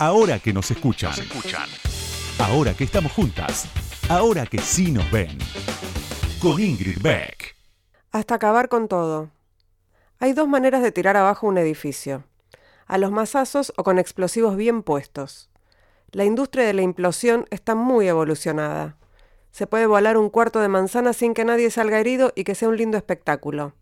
Ahora que nos escuchan. Ahora que estamos juntas. Ahora que sí nos ven. Con Ingrid Beck. Hasta acabar con todo. Hay dos maneras de tirar abajo un edificio. A los mazazos o con explosivos bien puestos. La industria de la implosión está muy evolucionada. Se puede volar un cuarto de manzana sin que nadie salga herido y que sea un lindo espectáculo.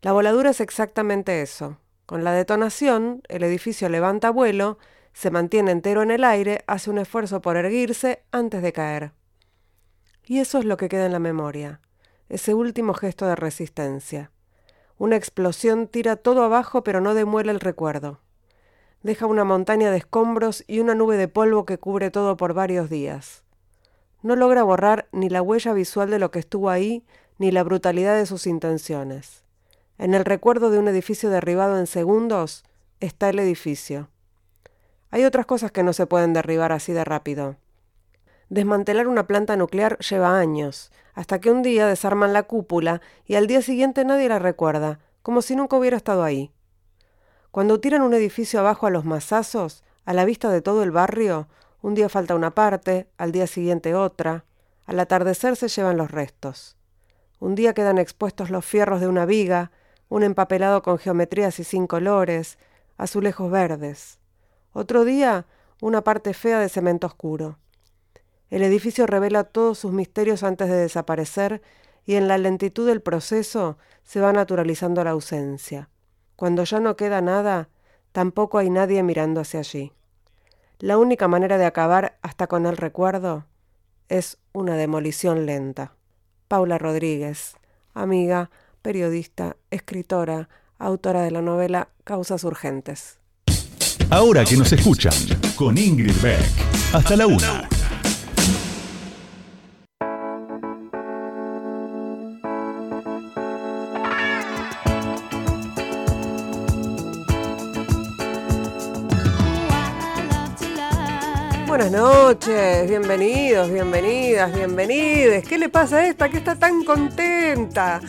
La voladura es exactamente eso. Con la detonación, el edificio levanta vuelo se mantiene entero en el aire, hace un esfuerzo por erguirse antes de caer. Y eso es lo que queda en la memoria, ese último gesto de resistencia. Una explosión tira todo abajo pero no demuele el recuerdo. Deja una montaña de escombros y una nube de polvo que cubre todo por varios días. No logra borrar ni la huella visual de lo que estuvo ahí, ni la brutalidad de sus intenciones. En el recuerdo de un edificio derribado en segundos está el edificio. Hay otras cosas que no se pueden derribar así de rápido. Desmantelar una planta nuclear lleva años, hasta que un día desarman la cúpula y al día siguiente nadie la recuerda, como si nunca hubiera estado ahí. Cuando tiran un edificio abajo a los mazazos, a la vista de todo el barrio, un día falta una parte, al día siguiente otra, al atardecer se llevan los restos. Un día quedan expuestos los fierros de una viga, un empapelado con geometrías y sin colores, azulejos verdes. Otro día, una parte fea de cemento oscuro. El edificio revela todos sus misterios antes de desaparecer y en la lentitud del proceso se va naturalizando la ausencia. Cuando ya no queda nada, tampoco hay nadie mirando hacia allí. La única manera de acabar hasta con el recuerdo es una demolición lenta. Paula Rodríguez, amiga, periodista, escritora, autora de la novela Causas Urgentes. Ahora que nos escuchan, con Ingrid Beck. Hasta la una. Buenas noches, bienvenidos, bienvenidas, bienvenides. ¿Qué le pasa a esta que está tan contenta?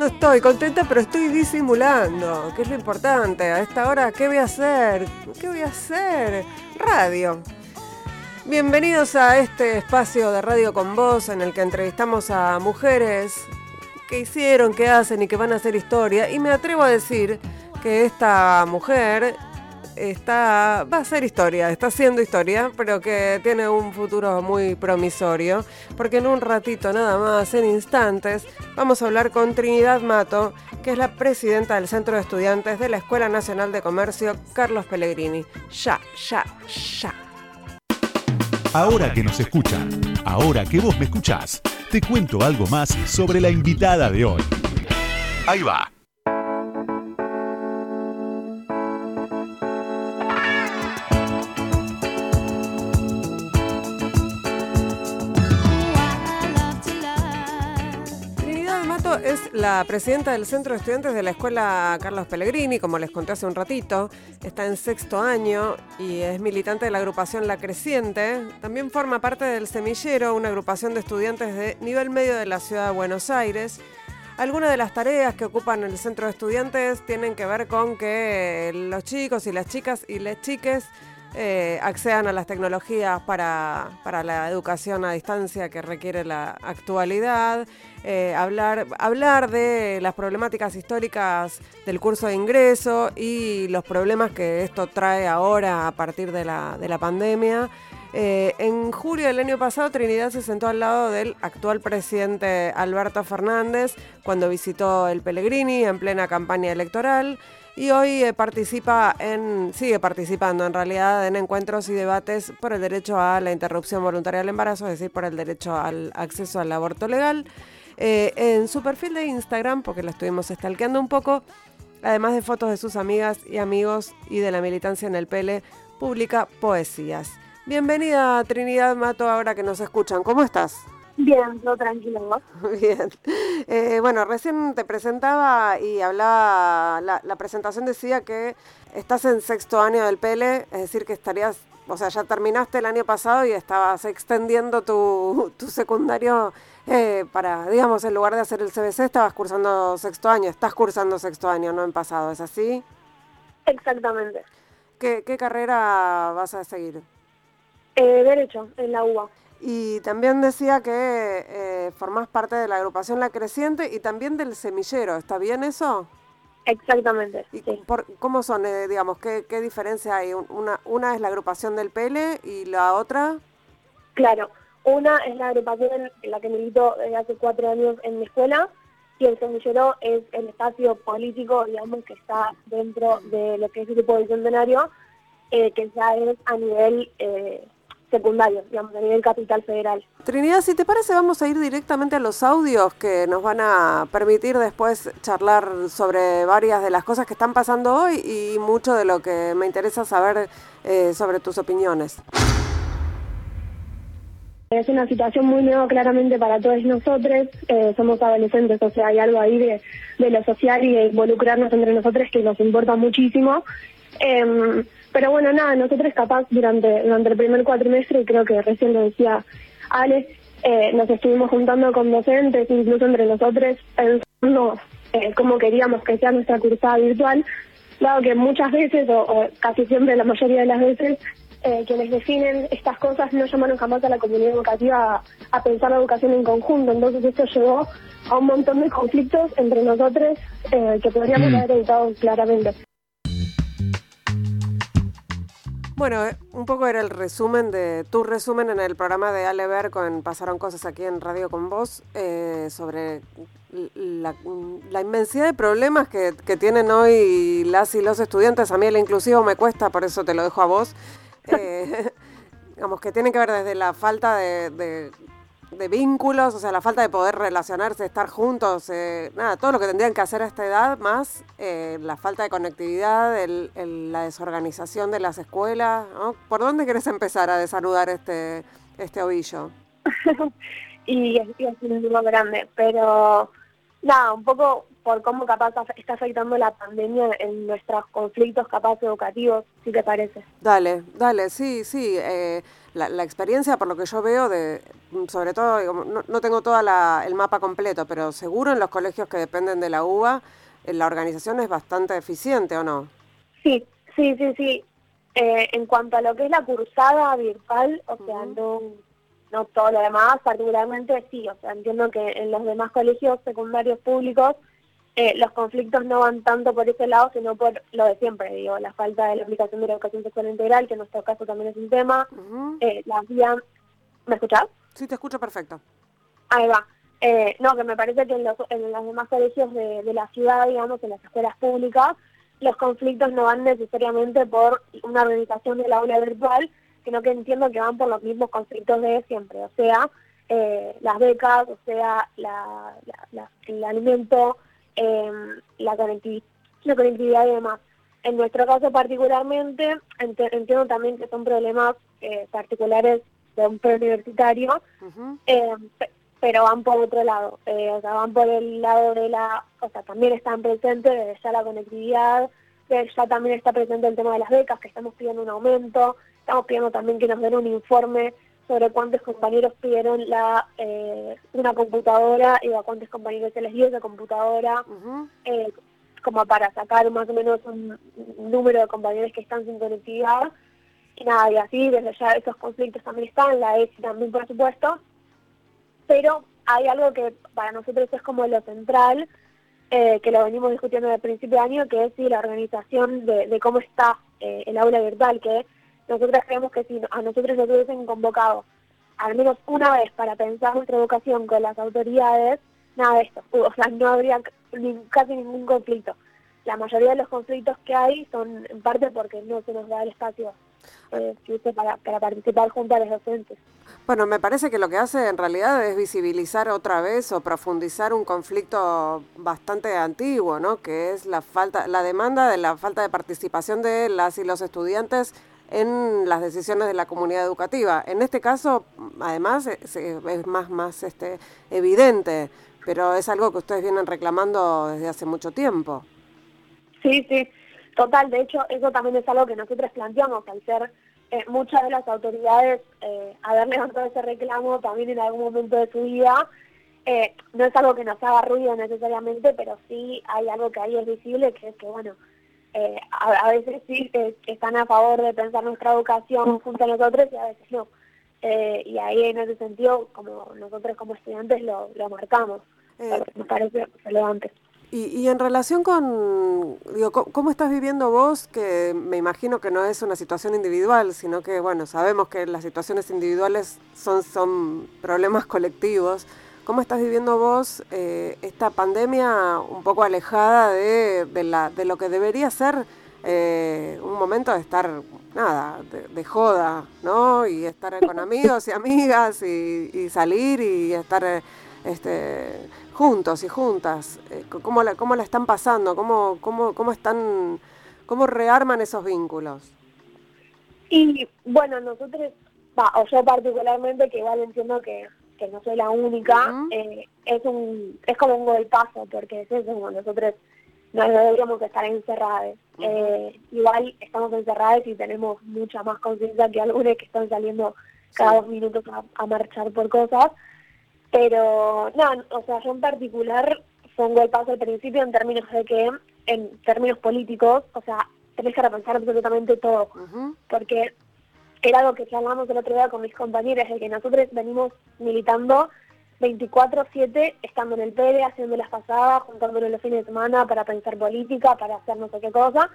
No estoy contenta, pero estoy disimulando, que es lo importante. A esta hora, ¿qué voy a hacer? ¿Qué voy a hacer? Radio. Bienvenidos a este espacio de Radio con Voz en el que entrevistamos a mujeres que hicieron, que hacen y que van a hacer historia. Y me atrevo a decir que esta mujer está, va a ser historia, está haciendo historia, pero que tiene un futuro muy promisorio, porque en un ratito nada más, en instantes, vamos a hablar con Trinidad Mato, que es la presidenta del Centro de Estudiantes de la Escuela Nacional de Comercio Carlos Pellegrini. Ya, ya, ya. Ahora que nos escuchan, ahora que vos me escuchás, te cuento algo más sobre la invitada de hoy. Ahí va. La presidenta del Centro de Estudiantes de la Escuela Carlos Pellegrini, como les conté hace un ratito. Está en sexto año y es militante de la agrupación La Creciente. También forma parte del Semillero, una agrupación de estudiantes de nivel medio de la ciudad de Buenos Aires. Algunas de las tareas que ocupan el Centro de Estudiantes tienen que ver con que los chicos y las chicas y las chiques eh, accedan a las tecnologías para, la educación a distancia que requiere la actualidad, eh, hablar, hablar de las problemáticas históricas del curso de ingreso y los problemas que esto trae ahora a partir de la, de la pandemia. Eh, en julio del año pasado, Trinidad se sentó al lado del actual presidente Alberto Fernández cuando visitó el Pellegrini en plena campaña electoral y hoy eh, participa en, sigue participando en realidad en encuentros y debates por el derecho a la interrupción voluntaria del embarazo, es decir, por el derecho al acceso al aborto legal. Eh, en su perfil de Instagram, porque la estuvimos stalkeando un poco, además de fotos de sus amigas y amigos y de la militancia en el PL, publica poesías. Bienvenida Trinidad Mato, ahora que nos escuchan. ¿Cómo estás? Bien, todo tranquilo. Bien. Eh, bueno, recién te presentaba y hablaba, la, presentación decía que estás en sexto año del PL, es decir, que estarías, o sea, ya terminaste el año pasado y estabas extendiendo tu, tu secundario eh, para, digamos, en lugar de hacer el CBC, estabas cursando sexto año, estás cursando sexto año, no en pasado, ¿es así? Exactamente. ¿Qué, qué carrera vas a seguir? Eh, derecho, en la UBA. Y también decía que eh, formás parte de la agrupación La Creciente y también del semillero, ¿está bien eso? Exactamente. ¿Y sí. por, cómo son, eh, digamos, qué, qué diferencia hay? Una, una es la agrupación del PL y la otra... Claro, una es la agrupación en la que milito desde hace cuatro años en mi escuela y el semillero es el espacio político, digamos, que está dentro de lo que es el grupo del centenario, eh, que ya es a nivel eh, secundario, digamos, a nivel capital federal. Trinidad, si te parece, vamos a ir directamente a los audios que nos van a permitir después charlar sobre varias de las cosas que están pasando hoy y mucho de lo que me interesa saber eh, sobre tus opiniones. Es una situación muy nueva claramente para todos nosotros, eh, somos adolescentes, o sea, hay algo ahí de, de, lo social y de involucrarnos entre nosotros que nos importa muchísimo. Eh, pero bueno, nada, nosotros capaz durante, durante el primer cuatrimestre, y creo que recién lo decía Alex, eh, nos estuvimos juntando con docentes, incluso entre nosotros, pensando eh, cómo queríamos que sea nuestra cursada virtual, dado que muchas veces, o, o casi siempre la mayoría de las veces, eh, quienes definen estas cosas no llamaron jamás a la comunidad educativa a, a, pensar la educación en conjunto. Entonces esto llevó a un montón de conflictos entre nosotros eh, que podríamos mm. haber evitado claramente. Bueno, un poco era el resumen de tu resumen en el programa de Ale Berco en Pasaron Cosas aquí en Radio con Vos eh, sobre la, inmensidad de problemas que, que, tienen hoy las y los estudiantes. A mí el inclusivo me cuesta, por eso te lo dejo a vos. Eh, digamos que tiene que ver desde la falta de, de, vínculos, o sea, la falta de poder relacionarse, estar juntos, eh, nada, todo lo que tendrían que hacer a esta edad, más eh, la falta de conectividad, el, el, la desorganización de las escuelas. ¿no? ¿Por dónde quieres empezar a desanudar este, este ovillo? y es, es un número grande, pero nada, un poco por cómo capaz está afectando la pandemia en nuestros conflictos capaz educativos, si te parece. Dale, dale, sí, sí. Eh, la, la, experiencia, por lo que yo veo, de sobre todo, digamos, no, no, tengo todo el mapa completo, pero seguro en los colegios que dependen de la UBA, eh, la organización es bastante eficiente, ¿o no? Sí, sí, sí, sí. Eh, en cuanto a lo que es la cursada virtual, o sea, uh -huh. no no todo lo demás, particularmente sí, o sea, entiendo que en los demás colegios secundarios públicos eh, los conflictos no van tanto por ese lado, sino por lo de siempre, digo, la falta de la aplicación de la educación sexual integral, que en nuestro caso también es un tema, uh -huh. eh, la vía... ¿Me escuchás? Sí, te escucho perfecto. Ahí va. Eh, no, que me parece que en los, en los demás colegios de, de la ciudad, digamos, en las escuelas públicas, los conflictos no van necesariamente por una organización del aula virtual, sino que entiendo que van por los mismos conflictos de siempre, o sea, eh, las becas, o sea, la, la, la, el alimento, eh, la, conectividad, la conectividad y demás. En nuestro caso particularmente, ent entiendo también que son problemas eh, particulares de un preuniversitario, uh -huh. eh, pero van por otro lado, eh, o sea, van por el lado de la, o sea, también están presentes desde ya la conectividad, ya también está presente el tema de las becas, que estamos pidiendo un aumento, estamos pidiendo también que nos den un informe sobre cuántos compañeros pidieron la eh, una computadora y a cuántos compañeros se les dio esa computadora, uh -huh. eh, como para sacar más o menos un, número de compañeros que están sin conectividad. Y nada, y así desde ya esos conflictos también están, la ESI también por supuesto, pero hay algo que para nosotros es como lo central, eh, que lo venimos discutiendo desde el principio de año, que es si la organización de, de cómo está eh, el aula virtual, que nosotros creemos que si a nosotros nos hubiesen convocado al menos una vez para pensar nuestra educación con las autoridades, nada de esto, o sea, no habría casi ningún conflicto. La mayoría de los conflictos que hay son en parte porque no se nos da el espacio eh, para, para participar junto a los docentes. Bueno, me parece que lo que hace en realidad es visibilizar otra vez o profundizar un conflicto bastante antiguo, ¿no? Que es la falta, la demanda de la falta de participación de las y los estudiantes en las decisiones de la comunidad educativa. En este caso, además, es, es más, más este, evidente, pero es algo que ustedes vienen reclamando desde hace mucho tiempo. Sí, sí, total. De hecho, eso también es algo que nosotros planteamos al ser eh, muchas de las autoridades eh, haber levantado ese reclamo también en algún momento de su vida. Eh, no es algo que nos haga ruido necesariamente, pero sí hay algo que ahí es visible, que es que, bueno, eh, a, veces sí están a favor de pensar nuestra educación junto a nosotros y a veces no. Eh, y ahí en ese sentido, como nosotros como estudiantes lo, lo marcamos, eh, me parece relevante. Y, y, en relación con, digo, ¿cómo estás viviendo vos? Que me imagino que no es una situación individual, sino que, bueno, sabemos que las situaciones individuales son, son problemas colectivos. ¿Cómo estás viviendo vos eh, esta pandemia un poco alejada de, de, la, de lo que debería ser eh, un momento de estar, nada, de, joda, ¿no? Y estar con amigos y amigas y, salir y estar este, juntos y juntas. Eh, ¿Cómo la, ¿Cómo la están pasando? ¿Cómo, cómo, cómo están, cómo rearman esos vínculos? Y bueno, nosotros, o yo particularmente, que igual entiendo que que no soy la única, eh, es un es como un golpazo, porque es eso, como nosotros no deberíamos estar encerrados. Eh, igual estamos encerrados y tenemos mucha más conciencia que algunos que están saliendo cada dos minutos a, marchar por cosas. Pero, no, o sea, yo en particular fue un golpazo al principio en términos de que, en términos políticos, o sea, tenés que repensar absolutamente todo. Porque era algo que charlamos el otro día con mis compañeras, de que nosotros venimos militando 24-7, estando en el PERE, haciendo las pasadas, juntándonos los fines de semana para pensar política, para hacer no sé qué cosa,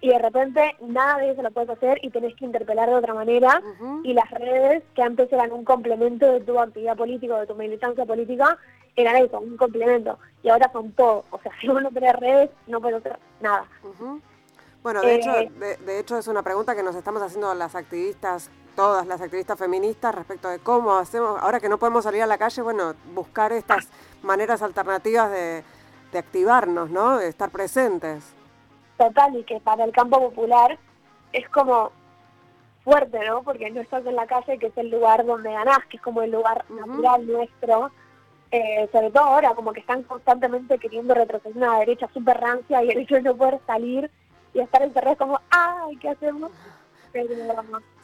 y de repente nada de eso lo puedes hacer y tenés que interpelar de otra manera, y las redes, que antes eran un complemento de tu actividad política, de tu militancia política, eran eso, un complemento, y ahora son todo, o sea, si uno no tiene redes, no puedes hacer nada. Bueno, de, hecho, eh, de, hecho es una pregunta que nos estamos haciendo las activistas, todas las activistas feministas, respecto de cómo hacemos, ahora que no podemos salir a la calle, bueno, buscar estas maneras alternativas de, activarnos, ¿no? De estar presentes. Total, y que para el campo popular es como fuerte, ¿no? Porque no estás en la calle, que es el lugar donde ganás, que es como el lugar natural nuestro. Eh, sobre todo ahora, como que están constantemente queriendo retroceder una derecha súper rancia y el hecho de no poder salir y estar encerrados como, ay, ¿qué hacemos?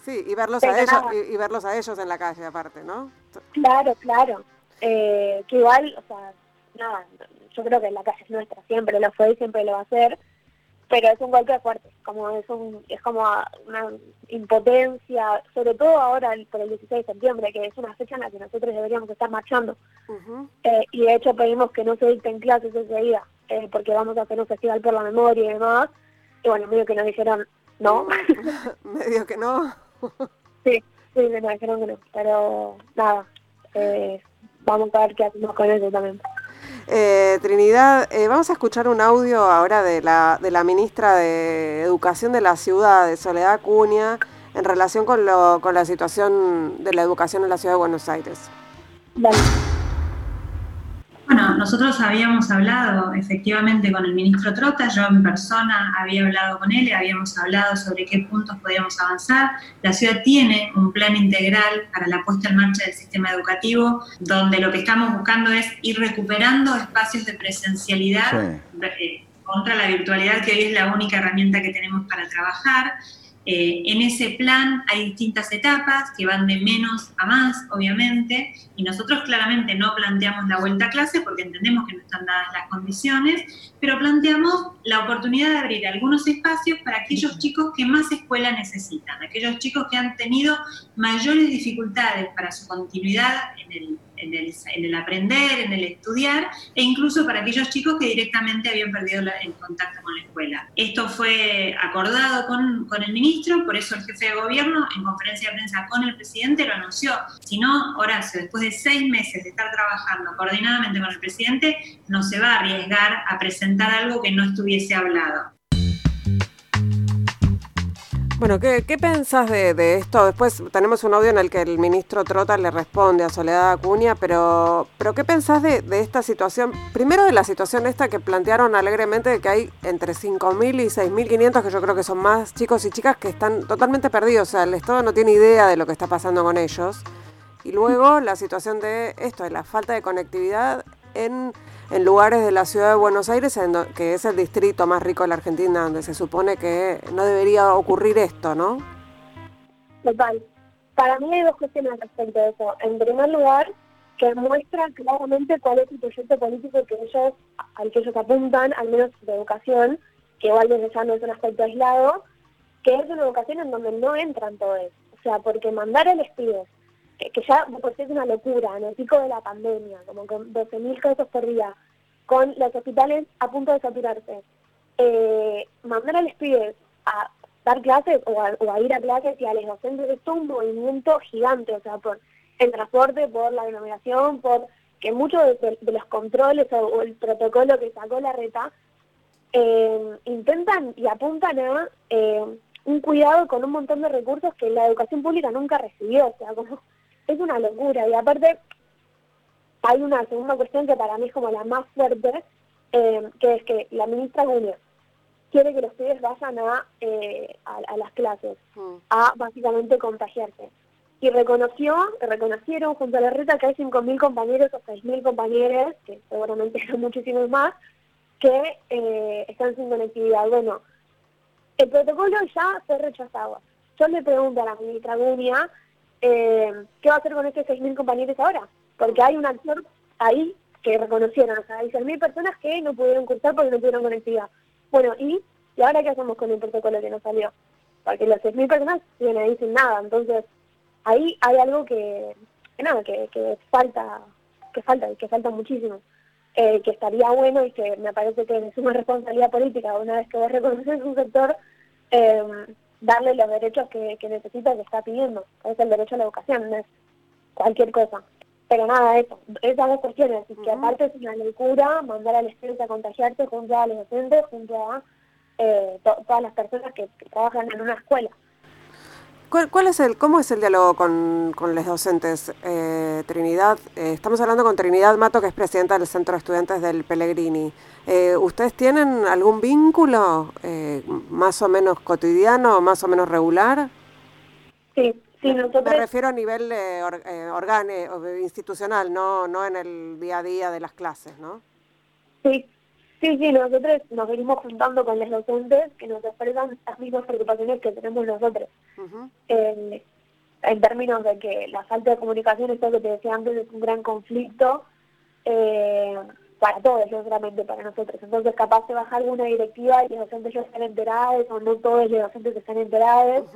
sí, y verlos, a ellos, y, verlos a ellos en la calle aparte, ¿no? Claro, claro. Eh, que igual, o sea, nada, yo creo que la calle es nuestra, siempre lo fue y siempre lo va a ser, pero es un golpe fuerte, como es un es como una impotencia, sobre todo ahora por el 16 de septiembre, que es una fecha en la que nosotros deberíamos estar marchando. Eh, y de hecho pedimos que no se dicten clases ese día, eh, porque vamos a hacer un festival por la memoria y demás, y bueno, medio que nos dijeron no. medio que no. sí, sí, nos dijeron que no. Pero nada, eh, vamos a ver qué hacemos con eso también. Eh, Trinidad, eh, vamos a escuchar un audio ahora de la, de la ministra de Educación de la ciudad, de Soledad Acuña, en relación con, lo, con la situación de la educación en la ciudad de Buenos Aires. Dale. Bueno, nosotros habíamos hablado efectivamente con el ministro Trota, yo en persona había hablado con él y habíamos hablado sobre qué puntos podíamos avanzar. La ciudad tiene un plan integral para la puesta en marcha del sistema educativo, donde lo que estamos buscando es ir recuperando espacios de presencialidad eh, contra la virtualidad, que hoy es la única herramienta que tenemos para trabajar. Eh, en ese plan hay distintas etapas que van de menos a más, obviamente, y nosotros claramente no planteamos la vuelta a clase porque entendemos que no están dadas las condiciones, pero planteamos la oportunidad de abrir algunos espacios para aquellos chicos que más escuela necesitan, aquellos chicos que han tenido mayores dificultades para su continuidad en el en el, aprender, en el estudiar, e incluso para aquellos chicos que directamente habían perdido el contacto con la escuela. Esto fue acordado con, con, el ministro, por eso el jefe de gobierno en conferencia de prensa con el presidente lo anunció. Si no, Horacio, después de seis meses de estar trabajando coordinadamente con el presidente, no se va a arriesgar a presentar algo que no estuviese hablado. Bueno, ¿qué, qué pensás de, esto? Después tenemos un audio en el que el ministro Trota le responde a Soledad Acuña, pero, pero ¿qué pensás de, esta situación? Primero de la situación esta que plantearon alegremente de que hay entre 5.000 y 6.500, que yo creo que son más chicos y chicas que están totalmente perdidos, o sea, el Estado no tiene idea de lo que está pasando con ellos. Y luego la situación de esto, de la falta de conectividad en en lugares de la ciudad de Buenos Aires, que es el distrito más rico de la Argentina, donde se supone que no debería ocurrir esto, ¿no? Total. Para mí hay dos cuestiones respecto a eso. En primer lugar, que muestra claramente cuál es el proyecto político que ellos, al que ellos apuntan, al menos de educación, que igual desde ya no es un aspecto aislado, que es una educación en donde no entran todos. O sea, porque mandar a los que, ya por sí es una locura, en el pico de la pandemia, como con 12.000 casos por día, con los hospitales a punto de saturarse, eh, mandar a los pibes a dar clases o a, ir a clases y a los docentes es todo un movimiento gigante, o sea, por el transporte, por la denominación, por que muchos de, los controles o, el protocolo que sacó la reta eh, intentan y apuntan a eh, un cuidado con un montón de recursos que la educación pública nunca recibió, o sea, como es una locura y aparte hay una segunda cuestión que para mí es como la más fuerte, eh, que es que la ministra Guña quiere que los pibes vayan a, a, las clases, mm. a básicamente contagiarse y reconoció, reconocieron junto a la reta que hay 5.000 compañeros o 6.000 compañeros, que seguramente son muchísimos más, que eh, están sin conectividad. Bueno, el protocolo ya fue rechazado. Yo le pregunto a la ministra Gunia, eh, ¿qué va a hacer con estos 6.000 compañeros ahora? Porque hay un actor ahí que reconocieron, o sea, hay 6.000 personas que no pudieron cursar porque no tuvieron conectividad. Bueno, ¿y, ¿y ahora qué hacemos con el protocolo que no salió? Porque las 6.000 personas vienen ahí sin nada, entonces ahí hay algo que, nada, que, que falta, que falta, que falta muchísimo. Eh, que estaría bueno y que me parece que es una responsabilidad política, una vez que vos reconoces un sector, eh, darle los derechos que, que necesita, que está pidiendo. Es el derecho a la educación, no es cualquier cosa. Pero nada, eso, esas dos cuestiones, y que aparte es una locura mandar al estudiante a contagiarse junto a los docentes, junto a eh, todas las personas que trabajan en una escuela. ¿Cuál, es el, ¿Cómo es el diálogo con, con los docentes, eh, Trinidad? Eh, estamos hablando con Trinidad Mato, que es presidenta del Centro de Estudiantes del Pellegrini. Eh, ¿Ustedes tienen algún vínculo más o menos cotidiano, más o menos regular? Sí, sí, nosotros... Me refiero a nivel orgánico, institucional, no, no en el día a día de las clases, ¿no? Sí, Sí, sí, nosotros nos venimos juntando con los docentes que nos expresan las mismas preocupaciones que tenemos nosotros. en términos de que la falta de comunicación, esto que te decía antes, es un gran conflicto eh, para todos, no solamente para nosotros. Entonces, capaz de bajar alguna directiva y los docentes ya están enterados, o no todos los docentes están enterados.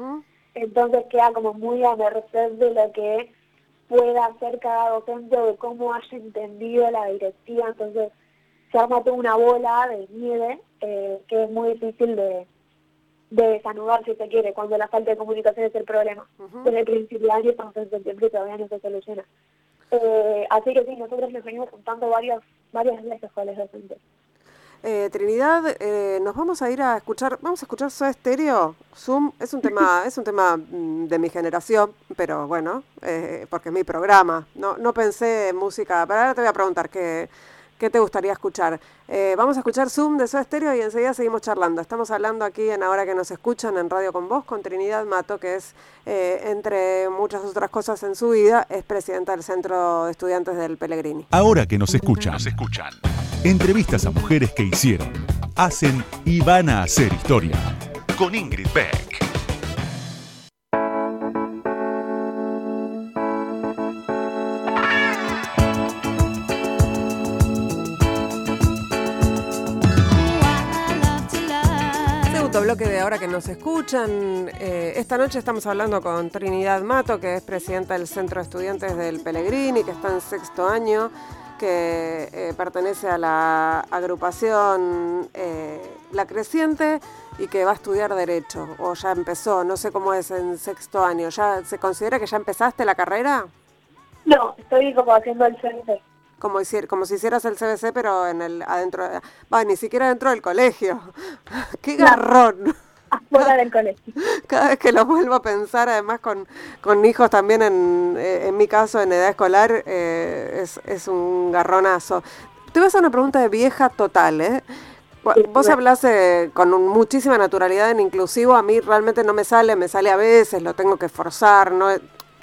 Entonces, queda como muy a merced de lo que pueda hacer cada docente o de cómo haya entendido la directiva. Entonces, se arma toda una bola de nieve eh, que es muy difícil de, de desanudar si se quiere, cuando la falta de comunicación es el problema. Desde el principio de año estamos en septiembre y todavía no se soluciona. Eh, así que sí, nosotros nos venimos juntando varias, varias veces con los docentes. Eh, Trinidad, eh, nos vamos a ir a escuchar, vamos a escuchar su estéreo, Zoom, es un tema, es un tema mm, de mi generación, pero bueno, eh, porque es mi programa. No, no pensé en música, pero ahora te voy a preguntar qué, ¿Qué te gustaría escuchar? Eh, vamos a escuchar Zoom de su estéreo y enseguida seguimos charlando. Estamos hablando aquí en Ahora que nos escuchan en Radio con Vos con Trinidad Mato, que es, eh, entre muchas otras cosas en su vida, es presidenta del Centro de Estudiantes del Pellegrini. Ahora que nos escuchan, nos escuchan. Entrevistas a mujeres que hicieron, hacen y van a hacer historia. Con Ingrid Beck. Bloque de ahora que nos escuchan. Eh, esta noche estamos hablando con Trinidad Mato, que es presidenta del Centro de Estudiantes del Pellegrini, que está en sexto año, que eh, pertenece a la agrupación eh, La Creciente y que va a estudiar Derecho, o ya empezó, no sé cómo es en sexto año. ¿Ya se considera que ya empezaste la carrera? No, estoy como haciendo el CBC como, como si hicieras el CBC, pero en el adentro, va, ni siquiera dentro del colegio. ¡Qué garrón! Afuera del colegio. Cada vez que lo vuelvo a pensar, además con, con hijos también, en, eh, en mi caso, en edad escolar, eh, es, es un garronazo. Te voy a hacer una pregunta de vieja total, ¿eh? Vos hablas eh, con muchísima naturalidad en inclusivo, a mí realmente no me sale, me sale a veces, lo tengo que forzar, no,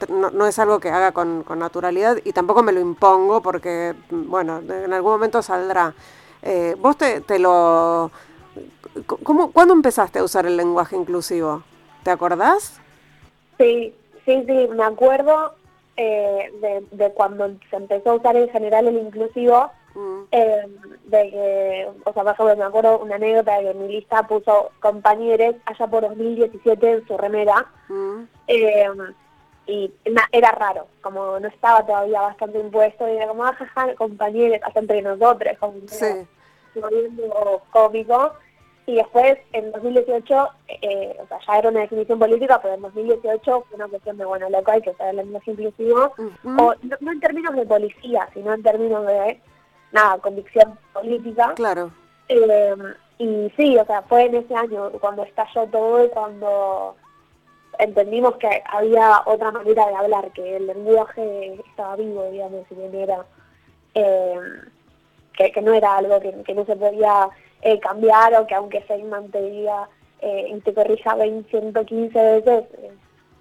no, es algo que haga con, naturalidad y tampoco me lo impongo porque, bueno, en algún momento saldrá. Eh, ¿Vos te, te lo... ¿cómo, ¿Cuándo empezaste a usar el lenguaje inclusivo? ¿Te acordás? Sí, sí, sí, me acuerdo eh, de, cuando se empezó a usar en general el inclusivo, mm. Em, de que, o sea, por ejemplo, me acuerdo una anécdota de que mi lista puso compañeros allá por 2017 en su remera. Mm. Y era raro, como no estaba todavía bastante impuesto, y era como, ah, jaja, compañeros, hasta entre nosotros, como sí. cómico. Y después, en 2018, eh, o sea, ya era una definición política, pero en 2018 fue una cuestión de, bueno, loco, hay que ser el lenguaje inclusivo, o no, en términos de policía, sino en términos de, nada, convicción política. Claro. Eh, y sí, o sea, fue en ese año cuando estalló todo y cuando entendimos que había otra manera de hablar, que el lenguaje estaba vivo, digamos, y que no era, eh, que, no era algo que no se podía eh, cambiar o que aunque Feynman te diga eh, y te corrija 20, 115 veces,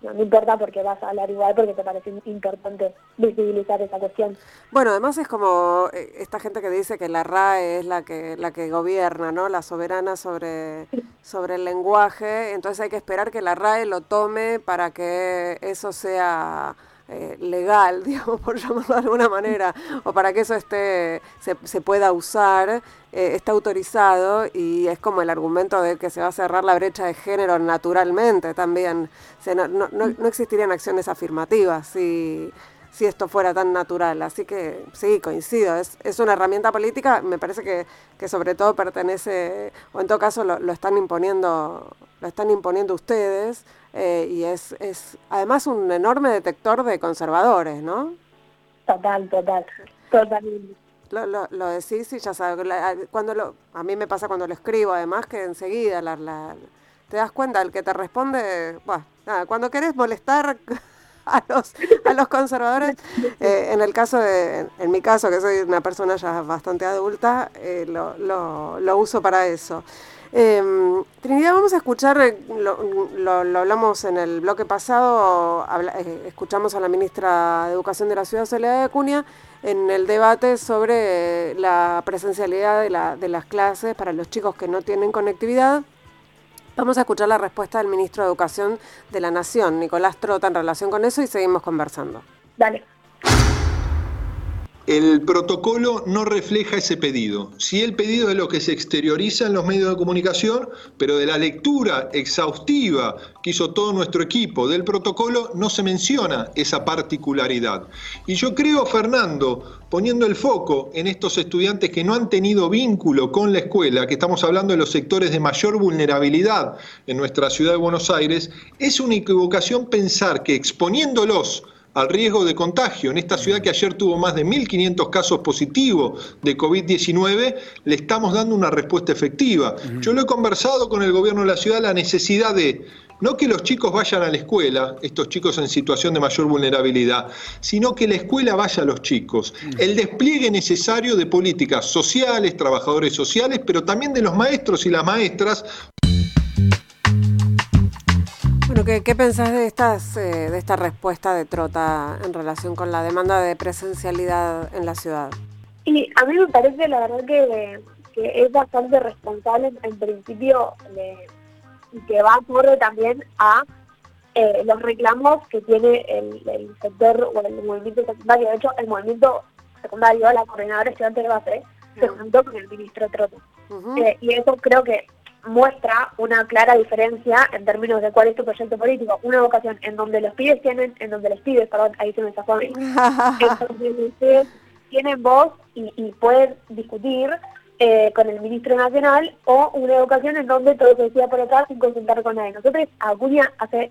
eh, no, importa porque vas a hablar igual porque te parece importante visibilizar esa cuestión. Bueno, además es como esta gente que dice que la RAE es la que la que gobierna, ¿no? La soberana sobre, sobre el lenguaje, entonces hay que esperar que la RAE lo tome para que eso sea eh, legal, digamos, por llamarlo de alguna manera, o para que eso esté, se, pueda usar, eh, está autorizado y es como el argumento de que se va a cerrar la brecha de género naturalmente también. no, existirían acciones afirmativas si, esto fuera tan natural. Así que sí, coincido, es, es una herramienta política, me parece que, que sobre todo pertenece, o en todo caso lo, lo están imponiendo, lo están imponiendo ustedes eh, y es, es además un enorme detector de conservadores, ¿no? Total, total, totalmente. Lo, lo, lo decís y ya sabes, cuando lo, a mí me pasa cuando lo escribo, además que enseguida la, la, te das cuenta, el que te responde, bueno, nada, cuando querés molestar a los, a los conservadores, eh, en el caso de, en mi caso, que soy una persona ya bastante adulta, eh, lo, lo, lo uso para eso. Eh, Trinidad, vamos a escuchar, eh, lo, hablamos en el bloque pasado, eh, escuchamos a la ministra de Educación de la Ciudad, Soledad de Acuña, en el debate sobre la presencialidad de, la, de las clases para los chicos que no tienen conectividad. Vamos a escuchar la respuesta del ministro de Educación de la Nación, Nicolás Trota, en relación con eso y seguimos conversando. Dale. El protocolo no refleja ese pedido. Sí el pedido es lo que se exterioriza en los medios de comunicación, pero de la lectura exhaustiva que hizo todo nuestro equipo del protocolo no se menciona esa particularidad. Y yo creo, Fernando, poniendo el foco en estos estudiantes que no han tenido vínculo con la escuela, que estamos hablando de los sectores de mayor vulnerabilidad en nuestra ciudad de Buenos Aires, es una equivocación pensar que exponiéndolos al riesgo de contagio. En esta ciudad que ayer tuvo más de 1.500 casos positivos de COVID-19, le estamos dando una respuesta efectiva. Yo lo he conversado con el gobierno de la ciudad, la necesidad de no que los chicos vayan a la escuela, estos chicos en situación de mayor vulnerabilidad, sino que la escuela vaya a los chicos. El despliegue necesario de políticas sociales, trabajadores sociales, pero también de los maestros y las maestras ¿qué, pensás de, estas, eh, de esta respuesta de Trota en relación con la demanda de presencialidad en la ciudad? Y a mí me parece, la verdad, que, es bastante responsable en principio y que va acorde también a eh, los reclamos que tiene el, sector o el movimiento secundario. De hecho, el movimiento secundario, la coordinadora estudiante de base, se juntó con el ministro Trota. Eh, y eso creo que muestra una clara diferencia en términos de cuál es tu proyecto político. Una vocación en donde los pibes tienen, en donde los pibes, perdón, ahí se me zafó a mí, tienen voz y, pueden discutir eh, con el ministro nacional o una educación en donde todo se decía por acá sin consultar con nadie. Nosotros a Acuña hace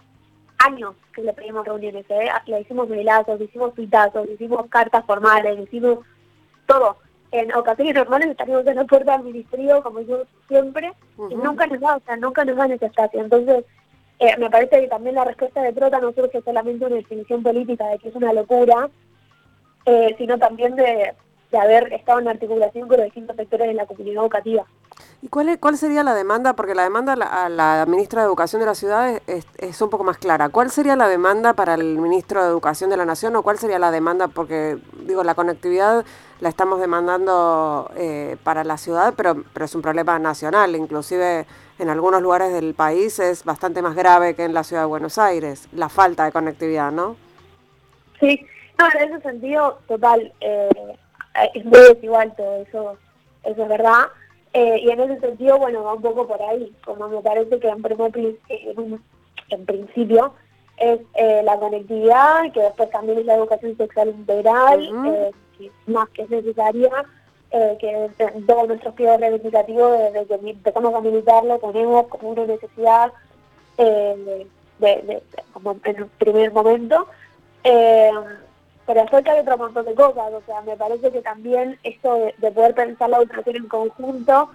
años que le pedimos reuniones, ¿eh? le hicimos mailazos, le hicimos pitazos, le hicimos cartas formales, le hicimos todo en ocasiones normales estaríamos en la puerta del ministerio, como yo siempre, y nunca nos da, o sea, nunca nos dan ese espacio. Entonces, eh, me parece que también la respuesta de Trota no surge solamente una definición política de que es una locura, eh, sino también de, de haber estado en articulación con los distintos sectores de la comunidad educativa. ¿Y cuál, cuál sería la demanda? Porque la demanda a la, ministra de Educación de la ciudad es, un poco más clara. ¿Cuál sería la demanda para el ministro de Educación de la Nación o cuál sería la demanda? Porque, digo, la conectividad la estamos demandando eh, para la ciudad, pero, pero es un problema nacional. Inclusive en algunos lugares del país es bastante más grave que en la ciudad de Buenos Aires, la falta de conectividad, ¿no? Sí, no, en ese sentido, total. Eh, es muy desigual todo eso, eso es verdad. Eh, y en ese sentido, bueno, va un poco por ahí, como me parece que en, primer, en principio es eh, la conectividad, que después también es la educación sexual integral, eh, más que es necesaria, eh, que todos nuestros pliegos reivindicativos, desde que empezamos a tenemos como una necesidad de, como en un primer momento. pero después hay otro montón de cosas, o sea, me parece que también esto de, poder pensar la educación en conjunto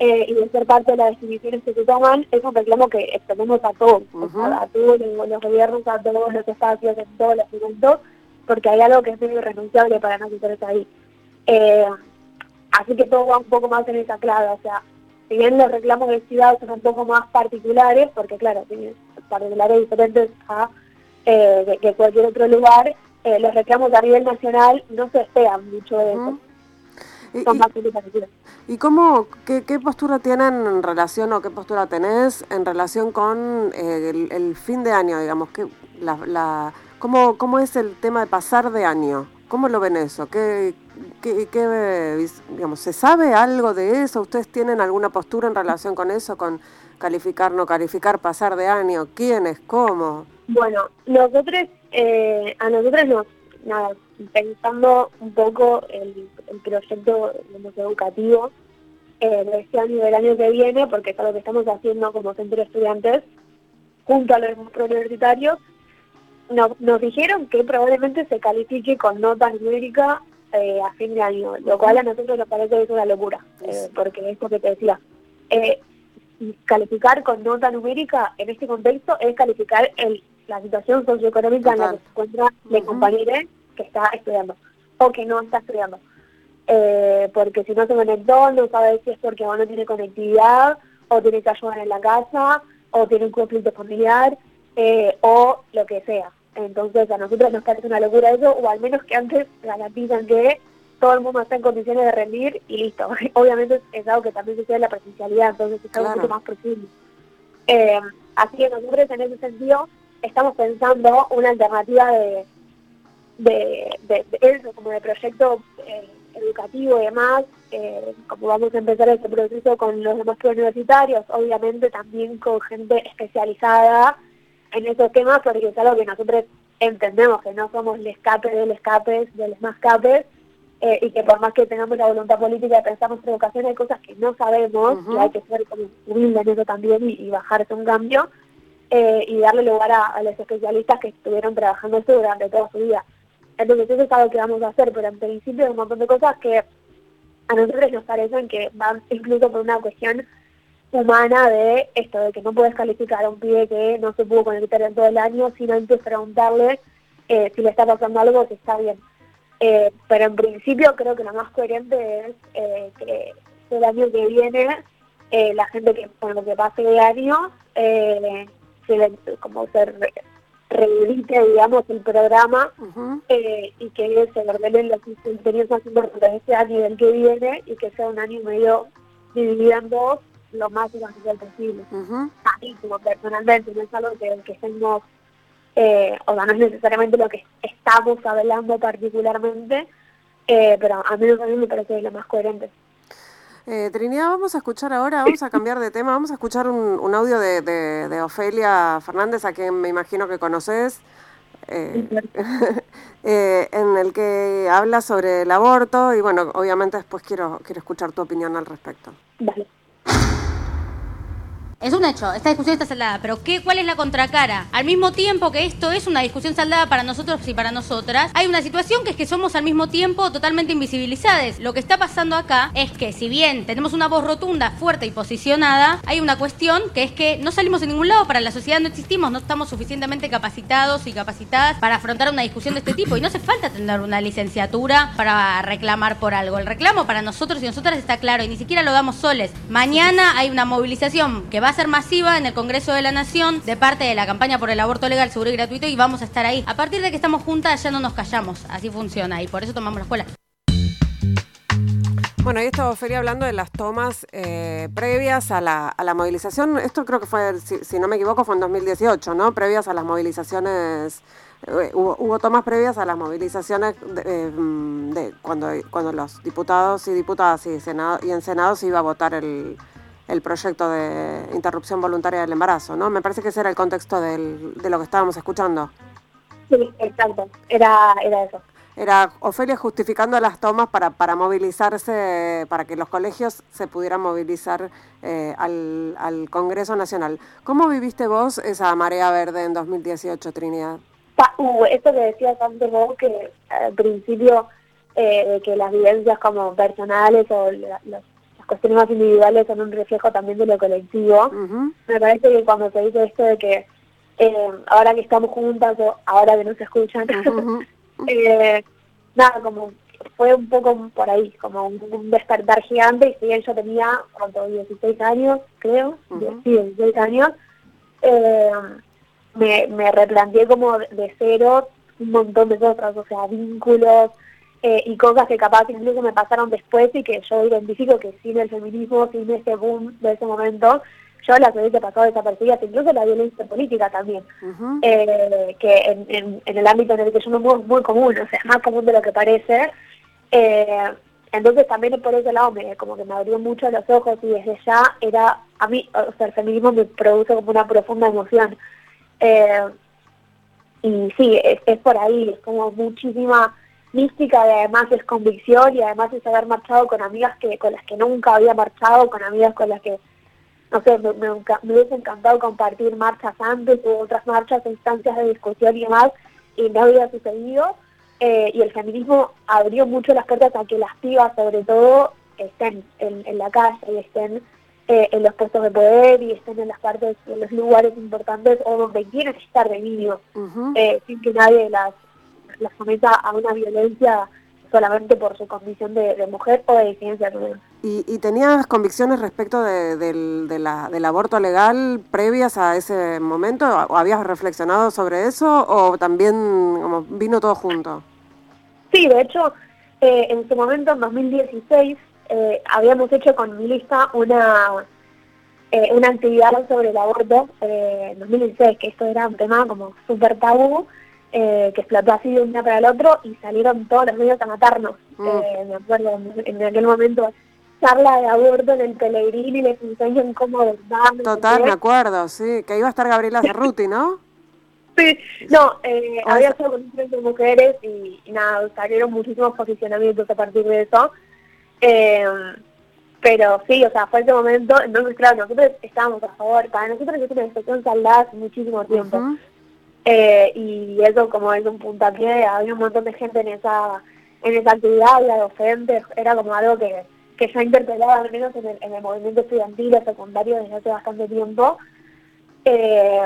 eh, y de ser parte de las definiciones que se toman, es un reclamo que extendemos a todos, a, todos los, gobiernos, a todos los espacios, en todos los momentos, porque hay algo que es muy irrenunciable para nosotros ahí. Eh, así que todo va un poco más en esa clave, o sea, si bien los reclamos de ciudad son un poco más particulares, porque claro, tienen particulares diferentes a eh, que cualquier otro lugar, eh, los reclamos a nivel nacional no se esperan mucho de eso. Son más ¿Y cómo, qué, postura tienen en relación o qué postura tenés en relación con eh, el, fin de año, digamos? Que la, ¿cómo, ¿Cómo es el tema de pasar de año? ¿Cómo lo ven eso? ¿Qué, qué, digamos, ¿Se sabe algo de eso? ¿Ustedes tienen alguna postura en relación con eso, con calificar, no calificar, pasar de año? ¿Quiénes? ¿Cómo? Bueno, nosotros, eh, a nosotros nos, nada, pensando un poco el, proyecto educativo eh, de este año del año que viene, porque es algo que estamos haciendo como centro estudiantes, junto a los universitarios, nos, nos dijeron que probablemente se califique con nota numérica eh, a fin de año, lo cual a nosotros nos parece que es una locura, eh, porque es lo que te decía. Eh, calificar con nota numérica en este contexto es calificar el, la situación socioeconómica en la que se encuentra el compañero que está estudiando o que no está estudiando. Eh, porque si no se conectó, no sabe si es porque no tiene conectividad, o tiene que ayudar en la casa, o tiene un conflicto familiar, eh, o lo que sea. Entonces a nosotros nos parece una locura eso, o al menos que antes garantizan que todo el mundo está en condiciones de rendir y listo. Obviamente es algo que también sucede en la presencialidad, entonces es algo mucho más profundo. Eh, así que nosotros en ese sentido estamos pensando una alternativa de, de, de, eso, como de proyecto eh, educativo y demás, eh, como vamos a empezar este proceso con los demás universitarios, obviamente también con gente especializada en esos temas, porque es algo que nosotros entendemos que no somos el escape del escape del más capes, eh, y que por más que tengamos la voluntad política de pensar nuestra educación, hay cosas que no sabemos, y hay que ser como humilde en eso también y, bajarse un cambio, y darle lugar a, a, los especialistas que estuvieron trabajando esto durante toda su vida. Entonces eso es algo que vamos a hacer, pero en principio hay un montón de cosas que a nosotros nos parecen que van incluso por una cuestión humana de esto, de que no puedes calificar a un pibe que no se pudo conectar en todo el año sin antes preguntarle eh, si le está pasando algo si está bien. Eh, pero en principio creo que lo más coherente es eh, que el año que viene la gente que con lo que pase de año se, como se rehabilite, digamos, el programa y que se ordenen los contenidos más importantes de este año y del que viene y que sea un año medio dividido en dos lo más esencial posible. A mí, como personalmente, no es algo que, que estemos, eh, o sea, no es necesariamente lo que estamos hablando particularmente, eh, pero a mí, a mí me parece lo más coherente. Eh, Trinidad, vamos a escuchar ahora, vamos a cambiar de tema, vamos a escuchar un, audio de, Ofelia Fernández, a quien me imagino que conoces, eh, eh, en el que habla sobre el aborto y bueno, obviamente después quiero, quiero escuchar tu opinión al respecto. Vale. Es un hecho, esta discusión está saldada, pero ¿qué, ¿cuál es la contracara? Al mismo tiempo que esto es una discusión saldada para nosotros y para nosotras, hay una situación que es que somos al mismo tiempo totalmente invisibilizadas. Lo que está pasando acá es que si bien tenemos una voz rotunda, fuerte y posicionada, hay una cuestión que es que no salimos en ningún lado, para la sociedad no existimos, no estamos suficientemente capacitados y capacitadas para afrontar una discusión de este tipo y no hace falta tener una licenciatura para reclamar por algo. El reclamo para nosotros y nosotras está claro y ni siquiera lo damos soles. Mañana hay una movilización que va a ser masiva en el Congreso de la Nación de parte de la campaña por el aborto legal, seguro y gratuito y vamos a estar ahí. A partir de que estamos juntas ya no nos callamos, así funciona y por eso tomamos la escuela. Bueno, ahí estaba Feria hablando de las tomas eh, previas a la, a la, movilización. Esto creo que fue, si, no me equivoco, fue en 2018, ¿no? Previas a las movilizaciones eh, hubo, tomas previas a las movilizaciones de, mm, cuando, cuando los diputados y diputadas y, senado, y en Senado se iba a votar el, el proyecto de interrupción voluntaria del embarazo, ¿no? Me parece que ese era el contexto del, de lo que estábamos escuchando. Sí, exacto, era, era eso. Era Ofelia justificando las tomas para, para movilizarse, para que los colegios se pudieran movilizar eh, al, al Congreso Nacional. ¿Cómo viviste vos esa marea verde en 2018, Trinidad? Uh, esto que decías antes vos, que al principio eh, que las vivencias como personales o las cuestiones más individuales son un reflejo también de lo colectivo. Me parece que cuando se dice esto de que eh, ahora que estamos juntas o ahora que no se escuchan, eh, nada, como fue un poco por ahí, como un, despertar gigante, y si bien yo tenía, ¿cuánto? 16 años, creo, sí, 16 años, eh, me, me replanteé como de cero un montón de cosas, o sea, vínculos eh, y cosas que capaz incluso me pasaron después y que yo identifico que sin el feminismo, sin ese boom de ese momento, yo las hubiese pasado desapercibidas, incluso la violencia política también, eh, que en, en, el ámbito en el que yo muevo es muy común, o sea, es más común de lo que parece. Eh, entonces también por ese lado me, como que me abrió mucho los ojos y desde ya era, a mí, o sea, el feminismo me produce como una profunda emoción. Eh, y sí, es, por ahí, es como muchísima mística y además es convicción y además es haber marchado con amigas que con las que nunca había marchado, con amigas con las que, no sé, me, me, hubiese encantado compartir marchas antes u otras marchas, instancias de discusión y demás, y no había sucedido. Eh, y el feminismo abrió mucho las puertas a que las pibas, sobre todo, estén en, en la calle y estén eh, en los puestos de poder y estén en las partes, en los lugares importantes o donde quieren estar de niños, eh, sin que nadie las, las someta a una violencia solamente por su condición de, mujer o de disidencia ¿Y, ¿Y, tenías convicciones respecto de, del, del aborto legal previas a ese momento? ¿O habías reflexionado sobre eso o también como, vino todo junto? Sí, de hecho, eh, en su momento, en 2016, eh, habíamos hecho con mi lista una, eh, una actividad sobre el aborto eh, en 2016, que esto era un tema como súper tabú, que explotó así de un día para el otro y salieron todos los medios a matarnos. Mm. me acuerdo en, aquel momento charla de aborto en el Pellegrini y les enseñan cómo. Total, me acuerdo, sí, que iba a estar Gabriela Cerruti, ¿no? Sí, no, había solo con de mujeres y, y, nada, salieron muchísimos posicionamientos a partir de eso. Eh, pero sí, o sea, fue ese momento, entonces claro, nosotros estábamos a favor, para nosotros es una situación saldada hace muchísimo tiempo. Eh, y eso como es un puntapié, había un montón de gente en esa en esa actividad, la docente, era como algo que, que ya interpelaba al menos en el, en el movimiento estudiantil o secundario desde hace bastante tiempo. Eh,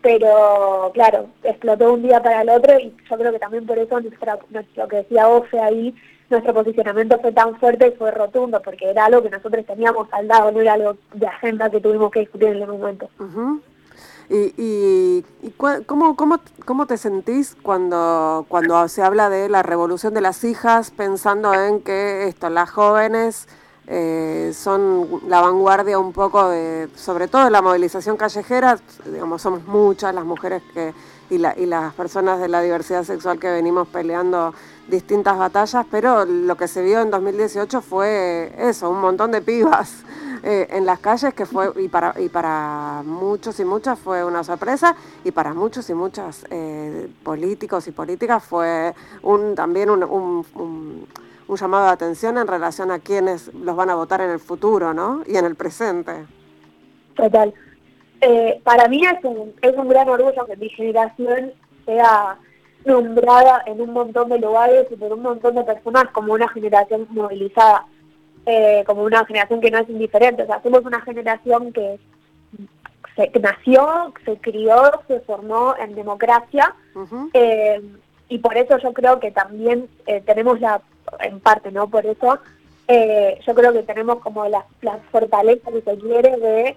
pero claro, explotó un día para el otro y yo creo que también por eso nuestra, lo que decía Ofe ahí nuestro posicionamiento fue tan fuerte y fue rotundo, porque era algo que nosotros teníamos al lado, no era algo de agenda que tuvimos que discutir en el momento. ¿Y, y, cómo, cómo, cómo, te sentís cuando, cuando se habla de la revolución de las hijas, pensando en que esto, las jóvenes eh, son la vanguardia un poco de, sobre todo de la movilización callejera, digamos, somos muchas las mujeres que y, la, y las personas de la diversidad sexual que venimos peleando distintas batallas, pero lo que se vio en 2018 fue eso, un montón de pibas eh, en las calles que fue, y para, y para muchos y muchas fue una sorpresa, y para muchos y muchas eh, políticos y políticas fue un, también un, un, un, llamado de atención en relación a quienes los van a votar en el futuro, ¿no? Y en el presente. Total. Eh, para mí es un, es un gran orgullo que mi generación sea nombrada en un montón de lugares y por un montón de personas como una generación movilizada, eh, como una generación que no es indiferente. O sea, somos una generación que se, nació, se crió, se formó en democracia eh, y por eso yo creo que también eh, tenemos la, en parte, ¿no? Por eso yo creo que tenemos como la, la fortaleza, que se quiere,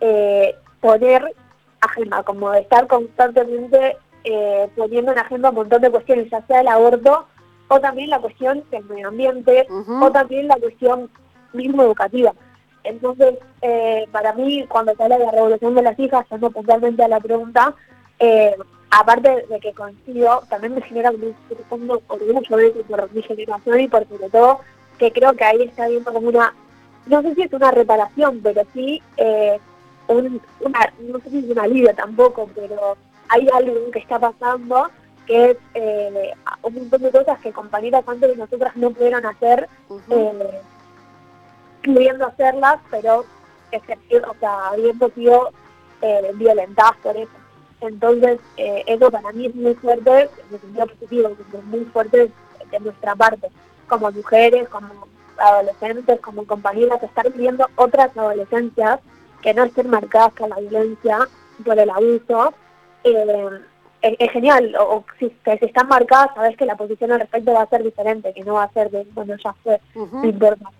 de poner agenda, como de estar constantemente eh, poniendo en agenda un montón de cuestiones, ya sea el aborto o también la cuestión del medio ambiente o también la cuestión mismo educativa. Entonces, eh, para mí, cuando se habla de la revolución de las hijas, yendo puntualmente a la pregunta, eh, aparte de que coincido, también me genera un profundo orgullo de eso por mi generación y por sobre todo que creo que ahí está habiendo como una, no sé si es una reparación, pero sí eh, un, una, no sé si es un alivio tampoco, pero hay algo que está pasando que es eh, un montón de cosas que compañeras antes de nosotras no pudieron hacer, eh, pudiendo hacerlas, pero o sea, habiendo sido eh, violentadas por eso. Entonces, eso para mí es muy fuerte, en el sentido positivo, es muy fuerte de nuestra parte, como mujeres, como adolescentes, como compañeras, estar viviendo otras adolescencias que no estén marcadas por la violencia, por el abuso, eh, es, genial, o, si, que si están marcadas, sabes que la posición al respecto va a ser diferente, que no va a ser de, bueno, ya fue, no importa.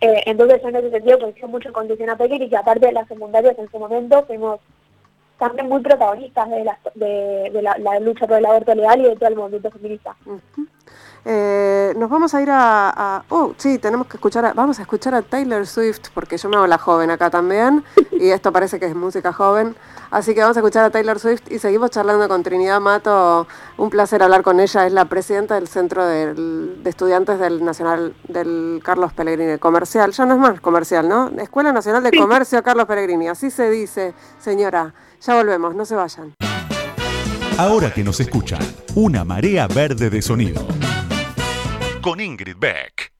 Eh, entonces yo en ese sentido coincido mucho con Luciana Pequer y que aparte de las secundarias en su momento fuimos también muy protagonistas de la, de, la, lucha por el aborto legal y de todo el movimiento feminista. Eh, nos vamos a ir a, Oh, sí, tenemos que escuchar... A, vamos a escuchar a Taylor Swift, porque yo me hago la joven acá también, y esto parece que es música joven. Así que vamos a escuchar a Taylor Swift y seguimos charlando con Trinidad Mato. Un placer hablar con ella. Es la presidenta del Centro de Estudiantes del Nacional del Carlos Pellegrini Comercial. Ya no es más comercial, ¿no? Escuela Nacional de Comercio Carlos Pellegrini. Así se dice, señora. Ya volvemos, no se vayan. Ahora que nos escuchan, una marea verde de sonido. Con Ingrid Beck.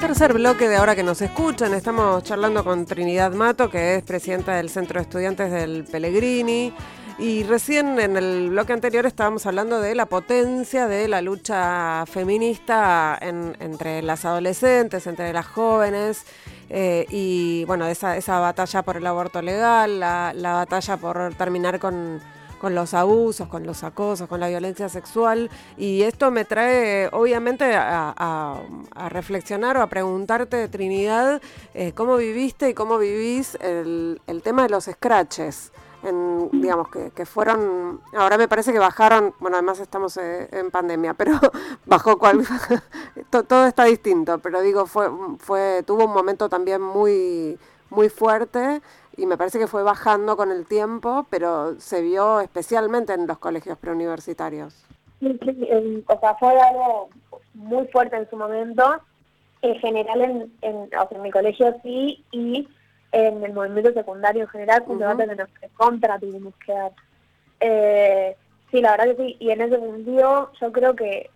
Tercer bloque de ahora que nos escuchan, estamos charlando con Trinidad Mato, que es presidenta del Centro de Estudiantes del Pellegrini. Y recién en el bloque anterior estábamos hablando de la potencia de la lucha feminista entre las adolescentes, entre las jóvenes, eh, y bueno, esa, esa batalla por el aborto legal, la, batalla por terminar con, los abusos, con los acosos, con la violencia sexual. Y esto me trae, obviamente, a, reflexionar o a preguntarte, Trinidad, eh, cómo viviste y cómo vivís el, el tema de los scratches digamos, que, que, fueron, ahora me parece que bajaron, bueno, además estamos eh, en pandemia, pero bajó cual, todo está distinto, pero digo, fue, fue, tuvo un momento también muy, muy fuerte y me parece que fue bajando con el tiempo, pero se vio especialmente en los colegios preuniversitarios. Sí, o sea, fue algo muy fuerte en su momento, en general en, en, o sea, en mi colegio sí, y en el movimiento secundario en general, un debate de que contra tuvimos que dar. Eh, sí, la verdad que sí, y en ese sentido yo creo que,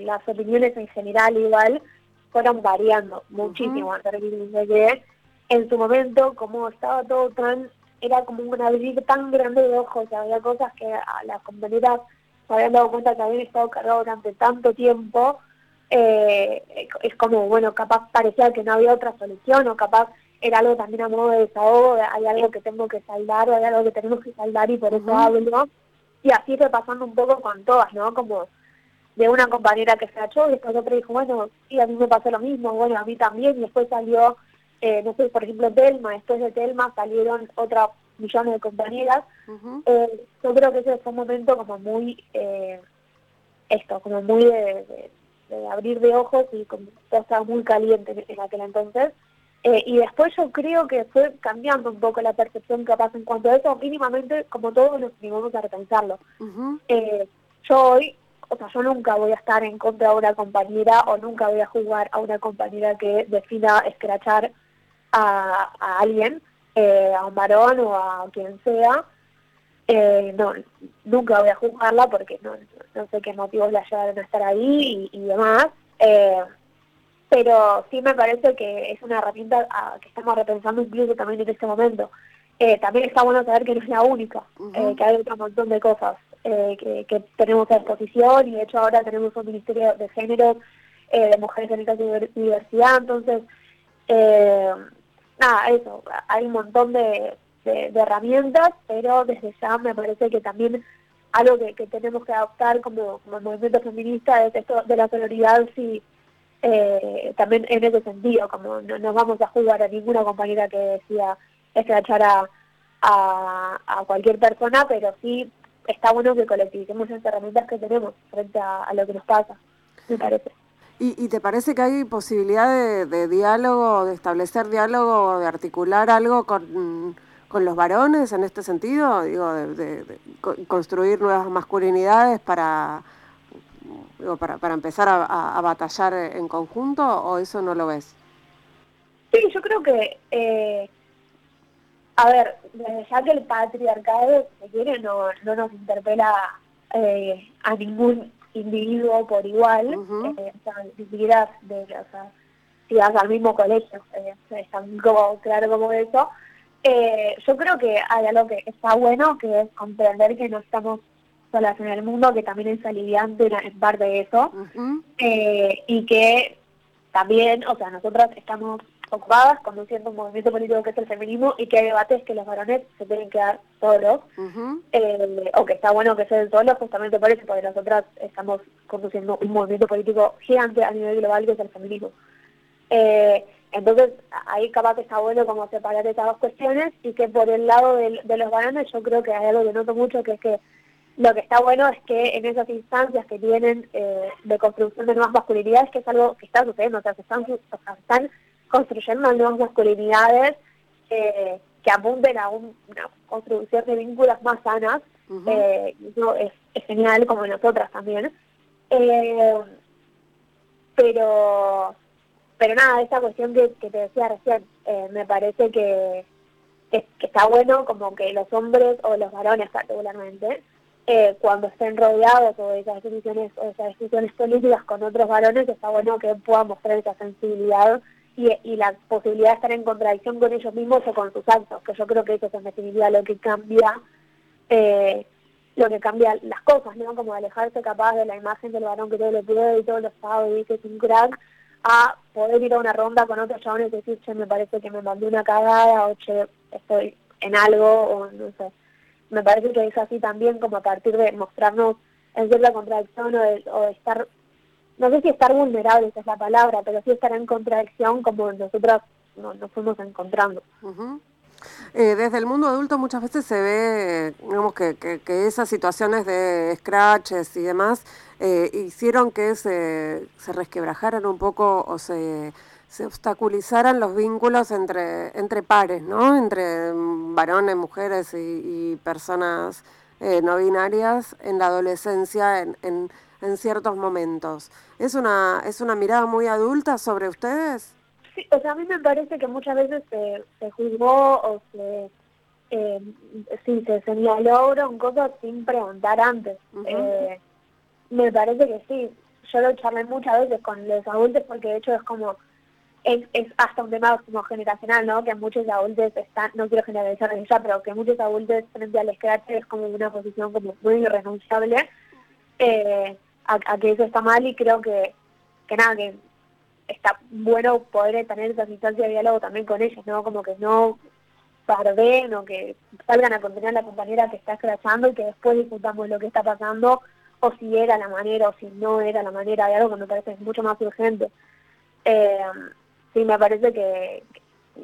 las opiniones en general igual fueron variando muchísimo, uh de que en su momento, como estaba todo tan, era como un abrir tan grande de ojos, había cosas que a las compañeras se habían dado cuenta que habían estado cargados durante tanto tiempo, eh, es como, bueno, capaz parecía que no había otra solución o capaz era algo también a modo de desahogo, hay algo que tengo que saldar o hay algo que tenemos que saldar y por eso hablo. Y así fue pasando un poco con todas, ¿no? Como de una compañera que se achó y después otra dijo, bueno, sí, a mí me pasó lo mismo, bueno, a mí también, y después salió, eh, no sé, por ejemplo, Telma, después de Telma salieron otras millones de compañeras. Eh, yo creo que ese fue un momento como muy, eh, esto, como muy de, abrir de ojos y como estaba muy caliente en aquel entonces. Eh, y después yo creo que fue cambiando un poco la percepción que pasa en cuanto a eso, mínimamente como todos nos animamos a repensarlo. Eh, yo hoy, o sea, yo nunca voy a estar en contra de una compañera o nunca voy a jugar a una compañera que decida escrachar a, alguien, eh, a un varón o a quien sea. no, nunca voy a juzgarla porque no, no sé qué motivos la llevaron a estar ahí y, y demás pero sí me parece que es una herramienta ah, que estamos repensando incluso también en este momento. Eh, también está bueno saber que no es la única, eh, que hay otro montón de cosas eh, que, tenemos a disposición y de hecho ahora tenemos un Ministerio de Género, de Mujeres en de Diversidad, entonces, nada, eso, hay un montón de, herramientas, pero desde ya me parece que también algo que, tenemos que adoptar como, movimiento feminista es esto de la solidaridad si eh, también en ese sentido, como no nos vamos a jugar a ninguna compañera que decida escrachar a, a, cualquier persona, pero sí está bueno que colectivicemos esas herramientas que tenemos frente a, lo que nos pasa, me parece. ¿Y, te parece que hay posibilidad de, diálogo, de establecer diálogo, de articular algo con, los varones en este sentido? Digo, de, construir nuevas masculinidades para, para, para, empezar a, batallar en conjunto o eso no lo ves? Sí, yo creo que eh, a ver, ya que el patriarcado, se quiere, no, no nos interpela eh, a ningún individuo por igual, eh, o sea, ni siquiera de, o sea, si vas al mismo colegio, eh, es tan como, claro como eso. Eh, yo creo que hay algo que está bueno, que es comprender que no estamos solas en el mundo, que también es aliviante en parte de eso, eh, y que también, o sea, nosotras estamos ocupadas conduciendo un movimiento político que es el feminismo y que hay debates que los varones se tienen que dar solos, eh, o que está bueno que se den solos justamente por eso, porque nosotras estamos conduciendo un movimiento político gigante a nivel global que es el feminismo. Eh, entonces, ahí capaz que está bueno como separar esas dos cuestiones y que por el lado de, los varones yo creo que hay algo que noto mucho, que es que lo que está bueno es que en esas instancias que tienen eh, de construcción de nuevas masculinidades, que es algo que está sucediendo, o sea, se están, o sea, están construyendo nuevas masculinidades eh, que apunten a una construcción de vínculos más sanas. Eh, eso es, genial, como nosotras también. Pero pero nada, esa cuestión que, te decía recién, me parece que, que, está bueno como que los hombres o los varones particularmente, cuando estén rodeados o esas decisiones o esas decisiones políticas con otros varones, está bueno que puedan mostrar esa sensibilidad y, la posibilidad de estar en contradicción con ellos mismos o con sus actos, que yo creo que eso es en definitiva lo que cambia eh, lo que cambia las cosas, ¿no? Como alejarse capaz de la imagen del varón que todo lo puede y todo lo sabe y dice es un crack, a poder ir a una ronda con otros chabones y decir, che, me parece que me mandé una cagada o che, estoy en algo o no sé. Me parece que es así también como a partir de mostrarnos en cierta contradicción o de, o estar no sé si estar vulnerables es la palabra, pero sí estar en contradicción como nosotros nos, fuimos encontrando. Eh, desde el mundo adulto muchas veces se ve, digamos, que, que, esas situaciones de scratches y demás eh, hicieron que se, se resquebrajaran un poco o se, se obstaculizaran los vínculos entre, entre pares, ¿no? Entre varones, mujeres y, personas eh, no binarias en la adolescencia, en, en en ciertos momentos. ¿Es una, ¿Es una mirada muy adulta sobre ustedes? Sí, o sea, a mí me parece que muchas veces se, se juzgó o se, eh, sí, se señaló cosas sin preguntar antes. eh, me parece que sí. Yo lo charlé muchas veces con los adultos porque de hecho es como es, es, hasta un tema como generacional, ¿no? Que muchos adultos están, no quiero generalizar ya, pero que muchos adultos frente al scratch es como una posición como muy irrenunciable. Eh, a, que eso está mal y creo que, que nada, que está bueno poder tener esa instancia de diálogo también con ellos, ¿no? Como que no parden o que salgan a contener a la compañera que está escrachando y que después discutamos lo que está pasando o si era la manera o si no era la manera de algo que me parece mucho más urgente. Eh, sí, me parece que,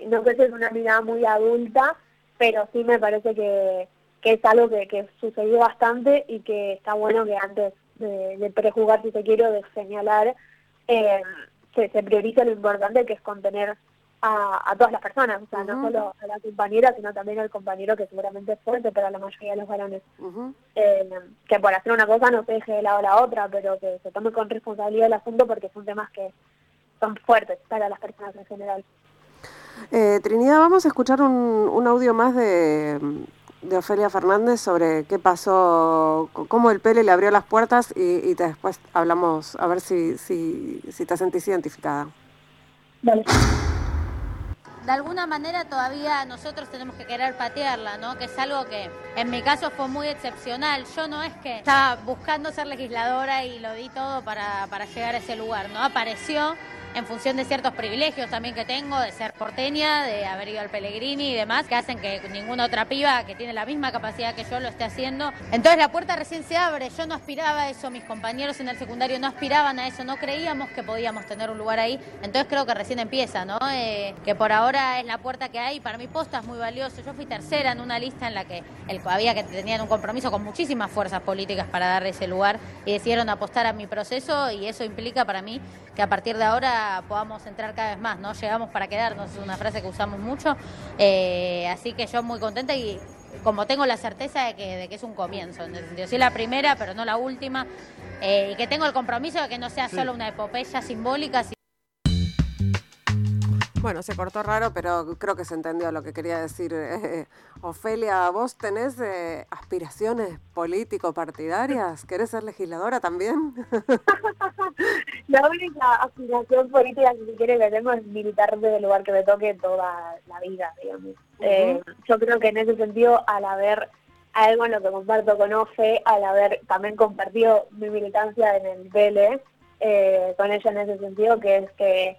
no sé si es una mirada muy adulta, pero sí me parece que, que es algo que, que sucedió bastante y que está bueno que antes de, prejugar, si te quiero, de señalar, eh, que se prioriza lo importante que es contener a, todas las personas, o sea, no solo a la compañera, sino también al compañero que seguramente es fuerte para la mayoría de los varones. Eh, que por hacer una cosa no se deje de lado la otra, pero que se tome con responsabilidad el asunto porque son temas que son fuertes para las personas en general. Eh, Trinidad, vamos a escuchar un, un audio más de, de Ofelia Fernández sobre qué pasó, cómo el Pele le abrió las puertas y, después hablamos a ver si, si, si te sentís identificada. Vale. De alguna manera todavía nosotros tenemos que querer patearla, ¿no? Que es algo que en mi caso fue muy excepcional. Yo no es que estaba buscando ser legisladora y lo di todo para, para llegar a ese lugar, ¿no? Apareció en función de ciertos privilegios también que tengo, de ser porteña, de haber ido al Pellegrini y demás, que hacen que ninguna otra piba que tiene la misma capacidad que yo lo esté haciendo. Entonces la puerta recién se abre, yo no aspiraba a eso, mis compañeros en el secundario no aspiraban a eso, no creíamos que podíamos tener un lugar ahí, entonces creo que recién empieza, ¿no? Eh, que por ahora es la puerta que hay, para mi posta es muy valioso, yo fui tercera en una lista en la que el, había que tenían un compromiso con muchísimas fuerzas políticas para darle ese lugar y decidieron apostar a mi proceso y eso implica para mí que a partir de ahora podamos entrar cada vez más, ¿no? Llegamos para quedarnos, es una frase que usamos mucho, eh, así que yo muy contenta y como tengo la certeza de que, de que es un comienzo, en el sentido, sí la primera, pero no la última, eh, y que tengo el compromiso de que no sea solo una epopeya simbólica, bueno, se cortó raro, pero creo que se entendió lo que quería decir. Eh, Ofelia, ¿vos tenés eh, aspiraciones político-partidarias? ¿Querés ser legisladora también? la única aspiración política que si quiere que tengo es militar desde el lugar que me toque toda la vida, digamos. Eh, yo creo que en ese sentido, al haber algo en lo que comparto con Ofe, al haber también compartido mi militancia en el PL, con ella en ese sentido, que es que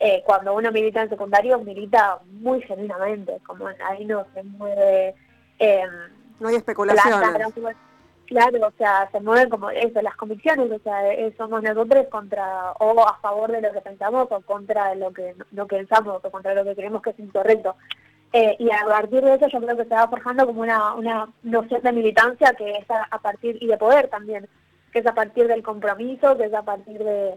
eh, cuando uno milita en secundario, milita muy genuinamente, como ahí no se mueve... Em, no hay especulaciones. claro, o sea, se mueven como eso, las convicciones, o sea, eh, somos nosotros contra, o a favor de lo que pensamos, o contra lo que no pensamos, o contra lo que creemos que es incorrecto. Eh, y a partir de eso yo creo que se va forjando como una, una noción de militancia que es a partir, y de poder también, que es a partir del compromiso, que es a partir de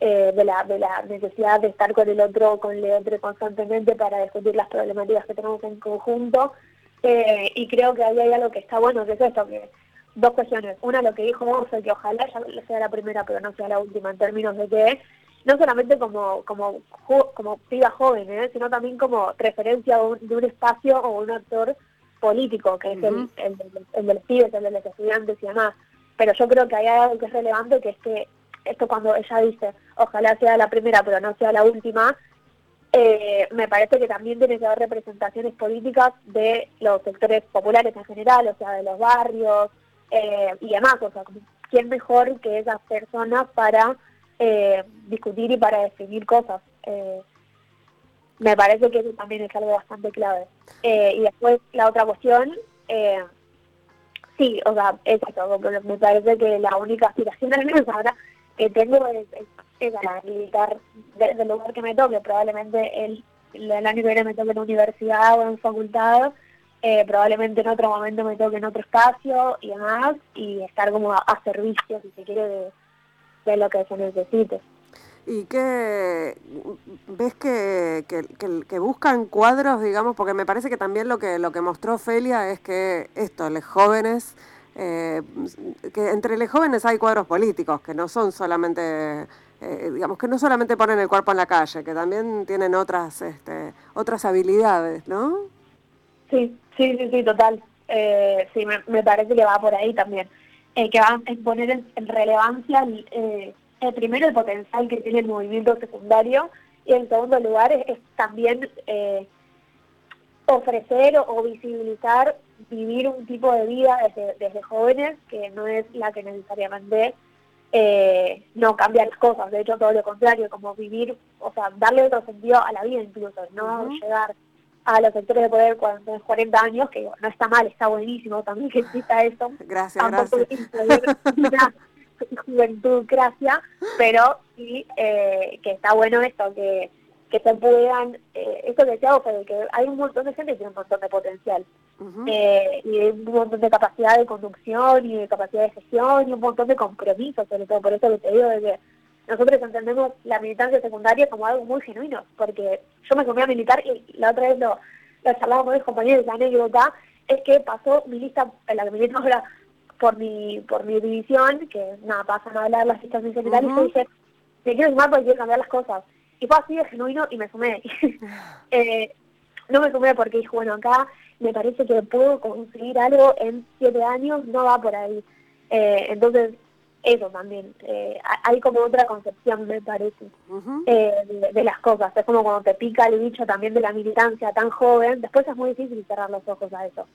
eh, de, la, de la necesidad de estar con el otro, con el otro constantemente para discutir las problemáticas que tenemos en conjunto. Eh, y creo que ahí hay algo que está bueno, que es esto, que dos cuestiones. Una, lo que dijo vos, que ojalá ya sea la primera, pero no sea la última, en términos de que no solamente como como como piba joven, ¿eh? sino también como referencia de un espacio o un actor político, que es el, el, el, de los pibes, el de los estudiantes y demás. Pero yo creo que hay algo que es relevante, que es que esto cuando ella dice, ojalá sea la primera pero no sea la última, eh, me parece que también tiene que haber representaciones políticas de los sectores populares en general, o sea, de los barrios eh, y demás, o sea, ¿quién mejor que esas personas para eh, discutir y para definir cosas? me parece que eso también es algo bastante clave. y después la otra cuestión, sí, o sea, es me parece que la única aspiración al menos ahora que tengo es, es, militar del lugar que me toque, probablemente el, el año que viene me toque en universidad o en facultad, eh, probablemente en otro momento me toque en otro espacio y demás, y estar como a, servicio, si se quiere, de, lo que se necesite. ¿Y qué ves que, que, que, buscan cuadros, digamos, porque me parece que también lo que, lo que mostró Ofelia es que esto, los jóvenes eh, que entre los jóvenes hay cuadros políticos que no son solamente, eh, digamos, que no solamente ponen el cuerpo en la calle, que también tienen otras, este, otras habilidades, ¿no? Sí, sí, sí, sí, total. Eh, sí, me, parece que va por ahí también. Eh, que va a poner en, relevancia, el, primero, el potencial que tiene el movimiento secundario y en segundo lugar es, también ofrecer o visibilizar vivir un tipo de vida desde, desde jóvenes que no es la que necesariamente eh, no cambia las cosas, de hecho todo lo contrario, como vivir, o sea, darle otro sentido a la vida incluso, no llegar a los sectores de poder cuando tienes 40 años, que no está mal, está buenísimo también que exista eso. Gracias, Tampoco gracias. juventud, gracias, pero sí eh, que está bueno esto, que que se puedan, eh, esto que decía Ofe, que hay un montón de gente que tiene un montón de potencial, eh, y un montón de capacidad de conducción y de capacidad de gestión y un montón de compromiso, sobre todo por eso que te digo, de que nosotros entendemos la militancia secundaria como algo muy genuino, porque yo me comí a militar y la otra vez lo, lo charlaba con mis compañeros, la anécdota es que pasó mi lista, la que milita ahora por mi, por mi división, que nada, pasan a hablar las listas general, y yo dije, te quiero sumar porque quiero cambiar las cosas y fue así de genuino y me sumé. eh, no me sumé porque dije, bueno, acá me parece que puedo conseguir algo en siete años, no va por ahí. Eh, entonces, eso también. Eh, hay como otra concepción, me parece, eh, de, las cosas. Es como cuando te pica el bicho también de la militancia tan joven, después es muy difícil cerrar los ojos a eso.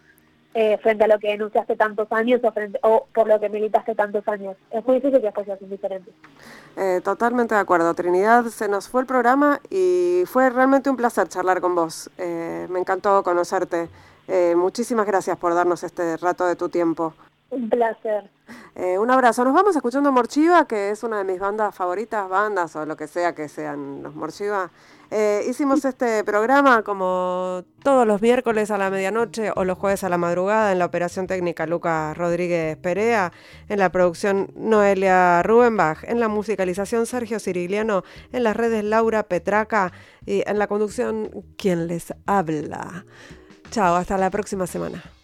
Eh, frente a lo que denunciaste tantos años o, frente, o por lo que militaste tantos años. Es muy difícil que las cosas son diferentes. Eh, totalmente de acuerdo. Trinidad, se nos fue el programa y fue realmente un placer charlar con vos. Eh, me encantó conocerte. muchísimas gracias por darnos este rato de tu tiempo. Un placer. un abrazo. Nos vamos escuchando Morchiva, que es una de mis bandas favoritas, bandas o lo que sea que sean los Morchiva. Eh, hicimos este programa como todos los miércoles a la medianoche o los jueves a la madrugada en la operación técnica Lucas Rodríguez Perea, en la producción Noelia Rubenbach, en la musicalización Sergio Cirigliano, en las redes Laura Petraca y en la conducción quien les habla. Chao, hasta la próxima semana.